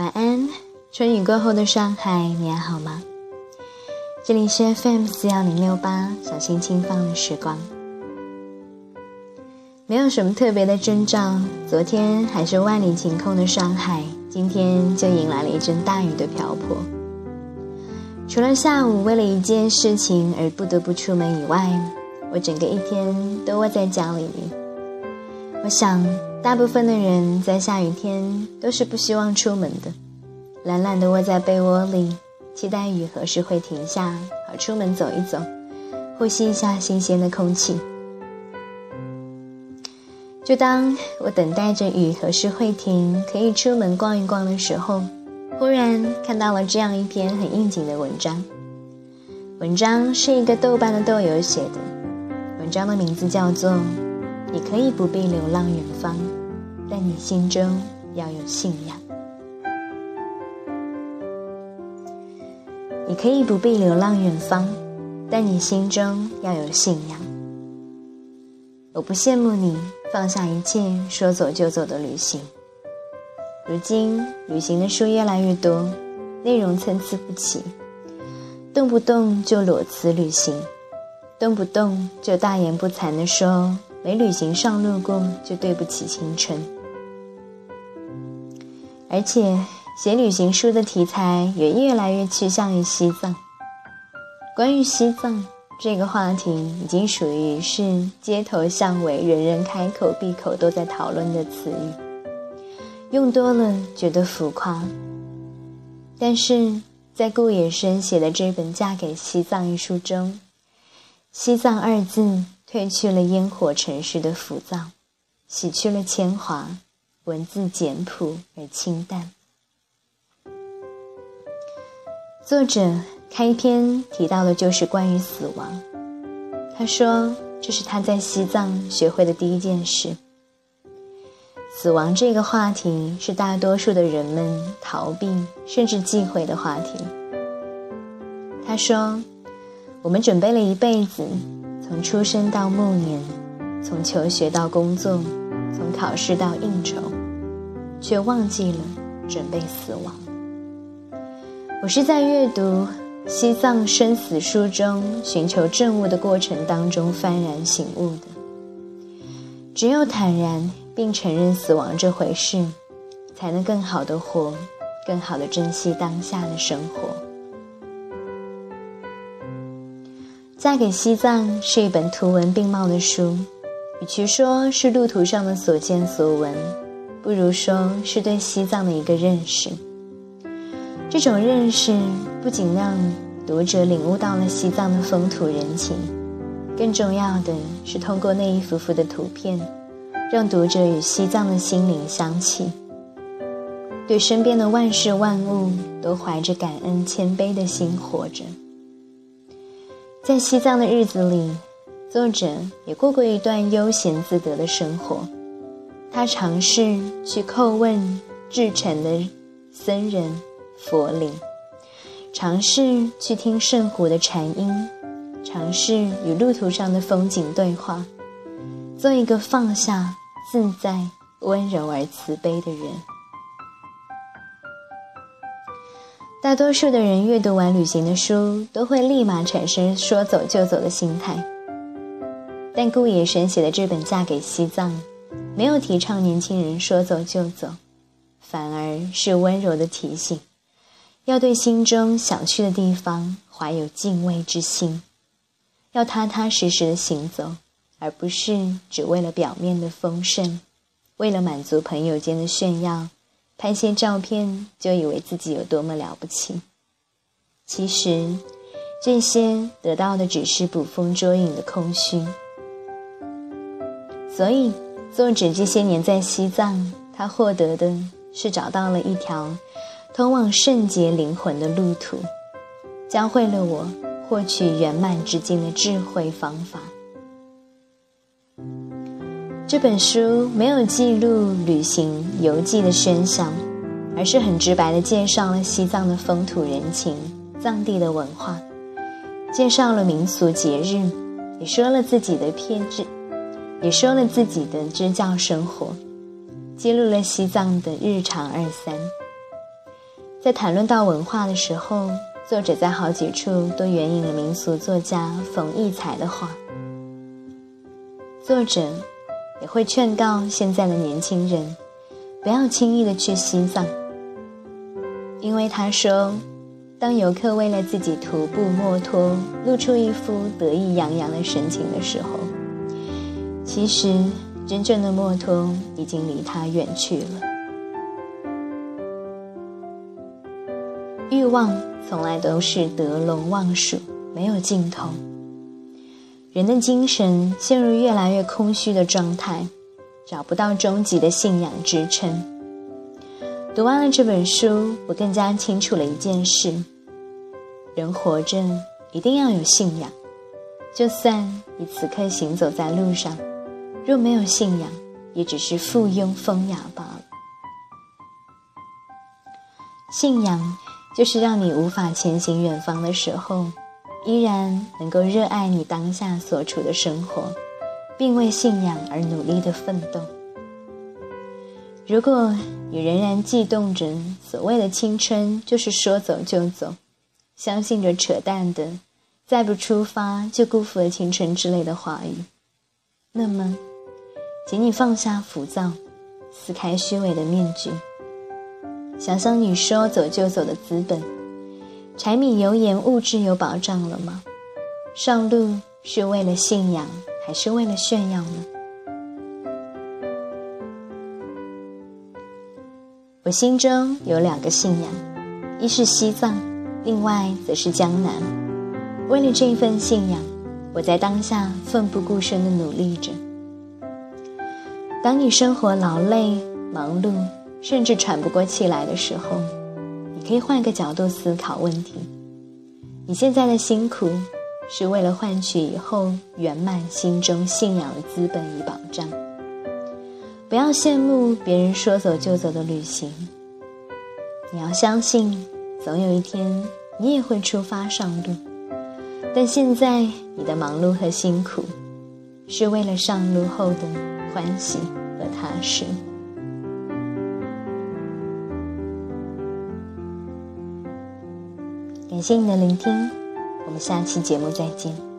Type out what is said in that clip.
晚安，春雨过后的上海，你还好吗？这里是 FM 四幺零六八，小心轻放的时光。没有什么特别的征兆，昨天还是万里晴空的上海，今天就迎来了一阵大雨的瓢泼。除了下午为了一件事情而不得不出门以外，我整个一天都窝在家里面。我想。大部分的人在下雨天都是不希望出门的，懒懒地窝在被窝里，期待雨何时会停下，好出门走一走，呼吸一下新鲜的空气。就当我等待着雨何时会停，可以出门逛一逛的时候，忽然看到了这样一篇很应景的文章。文章是一个豆瓣的豆友写的，文章的名字叫做。你可以不必流浪远方，但你心中要有信仰。你可以不必流浪远方，但你心中要有信仰。我不羡慕你放下一切说走就走的旅行。如今旅行的书越来越多，内容参差不齐，动不动就裸辞旅行，动不动就大言不惭地说。没旅行上路过，就对不起青春。而且写旅行书的题材也越来越趋向于西藏。关于西藏这个话题，已经属于是街头巷尾、人人开口闭口都在讨论的词语，用多了觉得浮夸。但是在顾野生写的这本《嫁给西藏》一书中，“西藏”二字。褪去了烟火城市的浮躁，洗去了铅华，文字简朴而清淡。作者开篇提到的就是关于死亡。他说：“这是他在西藏学会的第一件事。死亡这个话题是大多数的人们逃避甚至忌讳的话题。”他说：“我们准备了一辈子。”从出生到暮年，从求学到工作，从考试到应酬，却忘记了准备死亡。我是在阅读《西藏生死书》中寻求证悟的过程当中幡然醒悟的。只有坦然并承认死亡这回事，才能更好的活，更好的珍惜当下的生活。嫁给西藏是一本图文并茂的书，与其说是路途上的所见所闻，不如说是对西藏的一个认识。这种认识不仅让读者领悟到了西藏的风土人情，更重要的是通过那一幅幅的图片，让读者与西藏的心灵相契，对身边的万事万物都怀着感恩谦卑的心活着。在西藏的日子里，作者也过过一段悠闲自得的生活。他尝试去叩问至诚的僧人、佛灵，尝试去听圣湖的禅音，尝试与路途上的风景对话，做一个放下、自在、温柔而慈悲的人。大多数的人阅读完旅行的书，都会立马产生说走就走的心态。但顾野神写的这本《嫁给西藏》，没有提倡年轻人说走就走，反而是温柔的提醒，要对心中想去的地方怀有敬畏之心，要踏踏实实的行走，而不是只为了表面的丰盛，为了满足朋友间的炫耀。拍些照片就以为自己有多么了不起，其实这些得到的只是捕风捉影的空虚。所以，作者这些年在西藏，他获得的是找到了一条通往圣洁灵魂的路途，教会了我获取圆满之境的智慧方法。这本书没有记录旅行游记的喧嚣，而是很直白的介绍了西藏的风土人情、藏地的文化，介绍了民俗节日，也说了自己的偏执，也说了自己的支教生活，记录了西藏的日常二三。在谈论到文化的时候，作者在好几处都援引了民俗作家冯骥才的话。作者也会劝告现在的年轻人，不要轻易的去西藏，因为他说，当游客为了自己徒步墨脱，露出一副得意洋洋的神情的时候，其实真正的墨脱已经离他远去了。欲望从来都是得陇望蜀，没有尽头。人的精神陷入越来越空虚的状态，找不到终极的信仰支撑。读完了这本书，我更加清楚了一件事：人活着一定要有信仰，就算你此刻行走在路上，若没有信仰，也只是附庸风雅罢了。信仰。就是让你无法前行远方的时候，依然能够热爱你当下所处的生活，并为信仰而努力的奋斗。如果你仍然悸动着所谓的青春就是说走就走，相信着扯淡的“再不出发就辜负了青春”之类的话语，那么，请你放下浮躁，撕开虚伪的面具。想想你说走就走的资本，柴米油盐物质有保障了吗？上路是为了信仰，还是为了炫耀呢？我心中有两个信仰，一是西藏，另外则是江南。为了这一份信仰，我在当下奋不顾身的努力着。当你生活劳累、忙碌。甚至喘不过气来的时候，你可以换个角度思考问题。你现在的辛苦，是为了换取以后圆满心中信仰的资本与保障。不要羡慕别人说走就走的旅行，你要相信，总有一天你也会出发上路。但现在你的忙碌和辛苦，是为了上路后的欢喜和踏实。感谢你的聆听，我们下期节目再见。